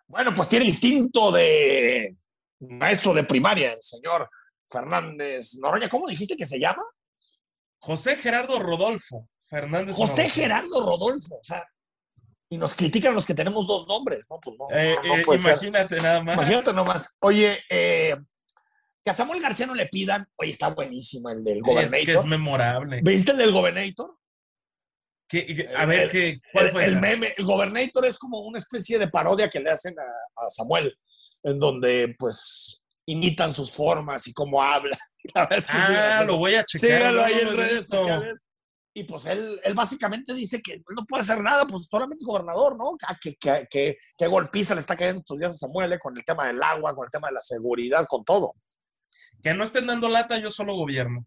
Bueno, pues tiene instinto de maestro de primaria, el señor Fernández Noroña. ¿Cómo dijiste que se llama? José Gerardo Rodolfo Fernández José. Gerardo Rodolfo. O sea, y nos critican los que tenemos dos nombres, ¿no? Pues no, Eh, no, no eh, ser. imagínate nada más. Imagínate nomás. Oye, eh, que a Samuel García no le pidan. Oye, está buenísimo el del Es que Gobernator. es memorable. ¿Viste el del Gobernator? A ver, el, ¿qué, ¿cuál el- fue el meme, el Gobernator es como una especie de parodia que le hacen a, a Samuel, en donde pues imitan sus formas y cómo habla. La verdad es que Ah, lo voy a checar. Sígalo no ahí en redes visto. sociales. Y pues él, él básicamente dice que no puede hacer nada, pues solamente es gobernador, ¿no? Ah, Que, que, que, que golpiza le está cayendo estos días a Samuel eh, con el tema del agua, con el tema de la seguridad, con todo. Que no estén dando lata, yo solo gobierno.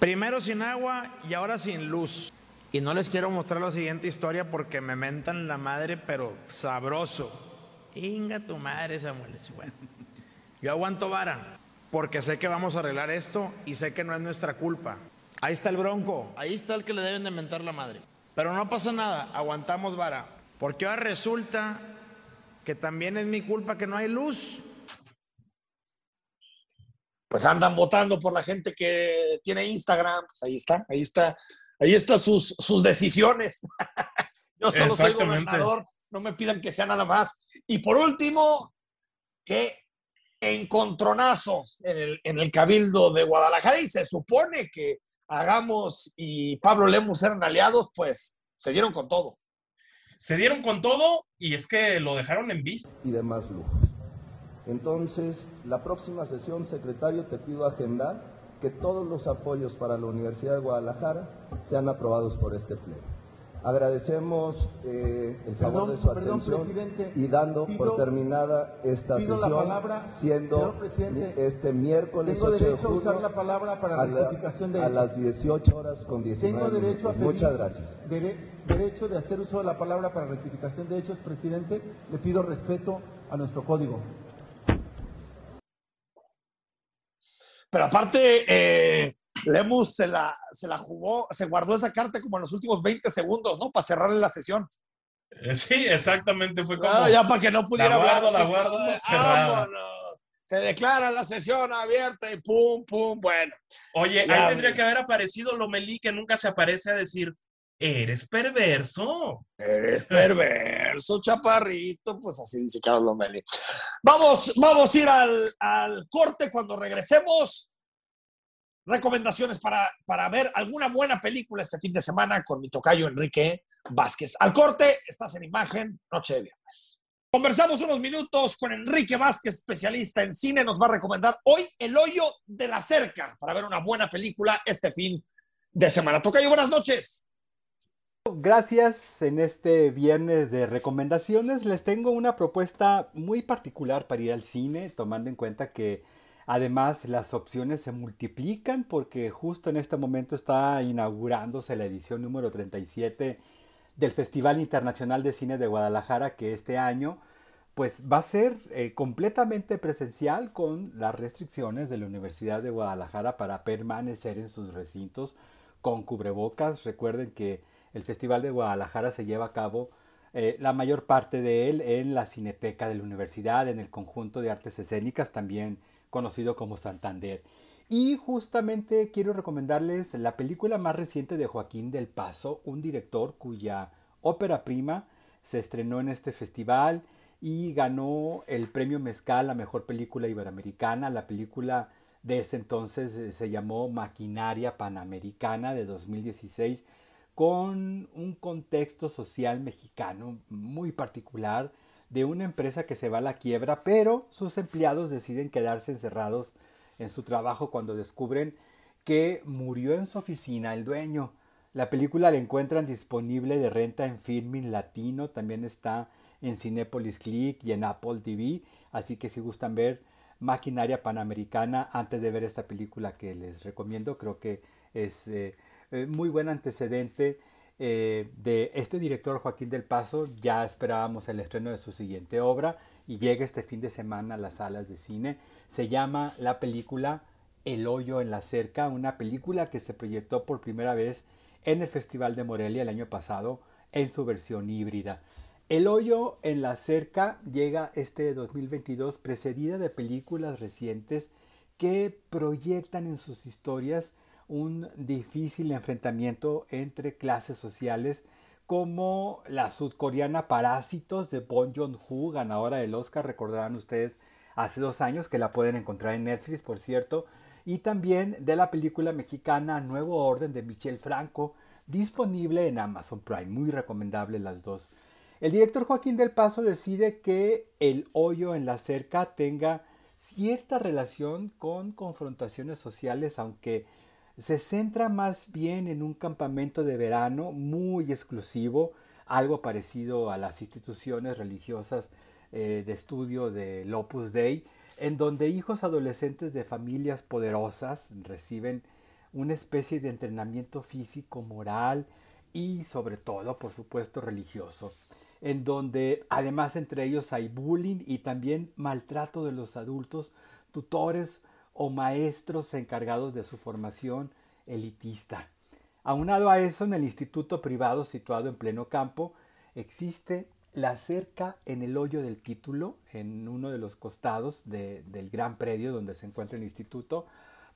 Primero sin agua y ahora sin luz. Y no les quiero mostrar la siguiente historia porque me mentan la madre, pero sabroso. Inga tu madre, Samuel. Bueno, yo aguanto vara porque sé que vamos a arreglar esto y sé que no es nuestra culpa. Ahí está el bronco. Ahí está el que le deben de mentar la madre. Pero no pasa nada, aguantamos vara. Porque ahora resulta que también es mi culpa que no hay luz. Pues andan votando por la gente que tiene Instagram, pues ahí está, ahí está, ahí están sus, sus decisiones. Yo solo soy gobernador, no me pidan que sea nada más. Y por último, que encontronazo en el, en el Cabildo de Guadalajara y se supone que Hagamos y Pablo Lemus eran aliados, pues se dieron con todo. Se dieron con todo y es que lo dejaron en vista. y demás lujos. Entonces, la próxima sesión, secretario, te pido agendar que todos los apoyos para la Universidad de Guadalajara sean aprobados por este pleno. Agradecemos eh, el favor Perdón, de su perdón, atención presidente. y dando Pido- por terminada esta pido la sesión, palabra, siendo señor presidente. mi- este miércoles Tengo 8 de derecho a junio usar la palabra para a, la- rectificación de a hechos. las 18 horas con 19 Tengo derecho a minutos. pedir Muchas gracias. dere- derecho de hacer uso de la palabra para rectificación de hechos, presidente. Le pido respeto a nuestro código. Pero aparte, eh, Lemus se la, se la jugó, se guardó esa carta como en los últimos 20 segundos, ¿no? Para cerrarle la sesión. Eh, Sí, exactamente. Fue como. Ah, ya para que no pudiera la guardo, hablar. la guardo, cerrada. Vámonos. Se declara la sesión abierta y pum, pum, bueno. Oye, Ya, ahí tendría que haber aparecido Lomelí, que nunca se aparece a decir, eres perverso. Eres perverso, chaparrito, pues así dice Carlos Lomelí. Vamos, vamos a ir al, al corte cuando regresemos. Recomendaciones para, para ver alguna buena película este fin de semana con mi tocayo Enrique Vázquez. Al corte, estás en imagen, noche de viernes. Conversamos unos minutos con Enrique Vázquez, especialista en cine. Nos va a recomendar hoy El hoyo de la cerca para ver una buena película este fin de semana. Tocayo, buenas noches. Gracias. En este viernes de recomendaciones les tengo una propuesta muy particular para ir al cine, tomando en cuenta que además las opciones se multiplican porque justo en este momento está inaugurándose la edición número 37 del Festival Internacional de Cine de Guadalajara que este año pues va a ser eh, completamente presencial con las restricciones de la Universidad de Guadalajara para permanecer en sus recintos con cubrebocas. Recuerden que el Festival de Guadalajara se lleva a cabo eh, la mayor parte de él en la Cineteca de la Universidad, en el conjunto de artes escénicas, también conocido como Santander. Y justamente quiero recomendarles la película más reciente de Joaquín del Paso, un director cuya ópera prima se estrenó en este festival y ganó el premio Mezcal a Mejor Película Iberoamericana. La película de ese entonces eh, se llamó Maquinaria Panamericana de 2016 con un contexto social mexicano muy particular de una empresa que se va a la quiebra, pero sus empleados deciden quedarse encerrados en su trabajo cuando descubren que murió en su oficina el dueño. La película la encuentran disponible de renta en Filmin Latino, también está en Cinepolis Click y en Apple TV, así que si gustan ver Maquinaria Panamericana antes de ver esta película que les recomiendo, creo que es eh, eh, muy buen antecedente eh, de este director Joaquín del Paso. Ya esperábamos el estreno de su siguiente obra y llega este fin de semana a las salas de cine. Se llama la película El hoyo en la cerca, una película que se proyectó por primera vez en el Festival de Morelia el año pasado en su versión híbrida. El hoyo en la cerca llega este 2022 precedida de películas recientes que proyectan en sus historias un difícil enfrentamiento entre clases sociales como la sudcoreana Parásitos de Bon Joon-ho, ganadora del Oscar, recordarán ustedes hace dos años que la pueden encontrar en Netflix, por cierto, y también de la película mexicana Nuevo Orden de Michel Franco, disponible en Amazon Prime, muy recomendable las dos. El director Joaquín del Paso decide que el hoyo en la cerca tenga cierta relación con confrontaciones sociales, aunque se centra más bien en un campamento de verano muy exclusivo, algo parecido a las instituciones religiosas eh, de estudio de Opus Dei, en donde hijos adolescentes de familias poderosas reciben una especie de entrenamiento físico, moral y sobre todo, por supuesto, religioso, en donde además entre ellos hay bullying y también maltrato de los adultos, tutores, o maestros encargados de su formación elitista. Aunado a eso, en el instituto privado situado en pleno campo, existe la cerca en el hoyo del título, en uno de los costados del gran predio donde se encuentra el instituto,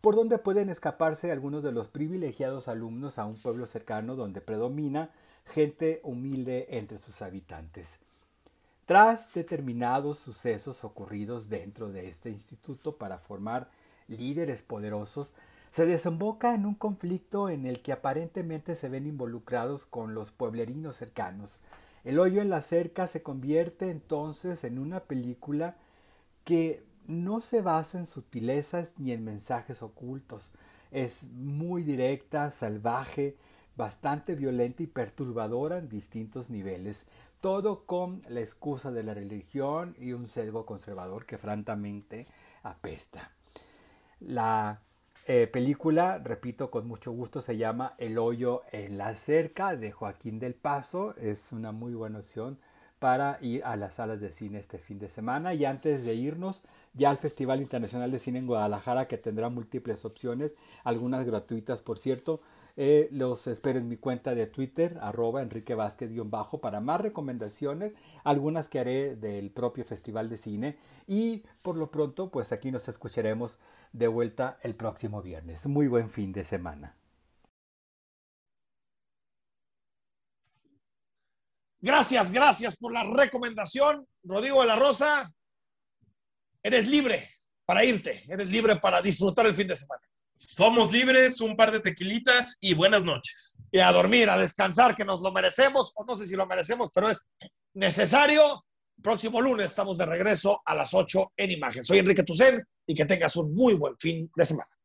por donde pueden escaparse algunos de los privilegiados alumnos a un pueblo cercano donde predomina gente humilde entre sus habitantes. Tras determinados sucesos ocurridos dentro de este instituto para formar líderes poderosos, se desemboca en un conflicto en el que aparentemente se ven involucrados con los pueblerinos cercanos. El hoyo en la cerca se convierte entonces en una película que no se basa en sutilezas ni en mensajes ocultos. Es muy directa, salvaje, bastante violenta y perturbadora en distintos niveles, todo con la excusa de la religión y un sesgo conservador que francamente apesta. La eh, película, repito, con mucho gusto se llama El hoyo en la cerca de Joaquín del Paso. Es una muy buena opción para ir a las salas de cine este fin de semana. Y antes de irnos ya al Festival Internacional de Cine en Guadalajara, que tendrá múltiples opciones, algunas gratuitas, por cierto. Eh, los espero en mi cuenta de Twitter, arroba Enrique Vázquez-bajo, para más recomendaciones, algunas que haré del propio Festival de Cine. Y por lo pronto, pues aquí nos escucharemos de vuelta el próximo viernes. Muy buen fin de semana. Gracias, gracias por la recomendación, Rodrigo de la Rosa. Eres libre para irte, eres libre para disfrutar el fin de semana. Somos libres, un par de tequilitas y buenas noches. Y a dormir, a descansar, que nos lo merecemos, o no sé si lo merecemos, pero es necesario. Próximo lunes estamos de regreso a las 8 en imagen. Soy Enrique Tucen y que tengas un muy buen fin de semana.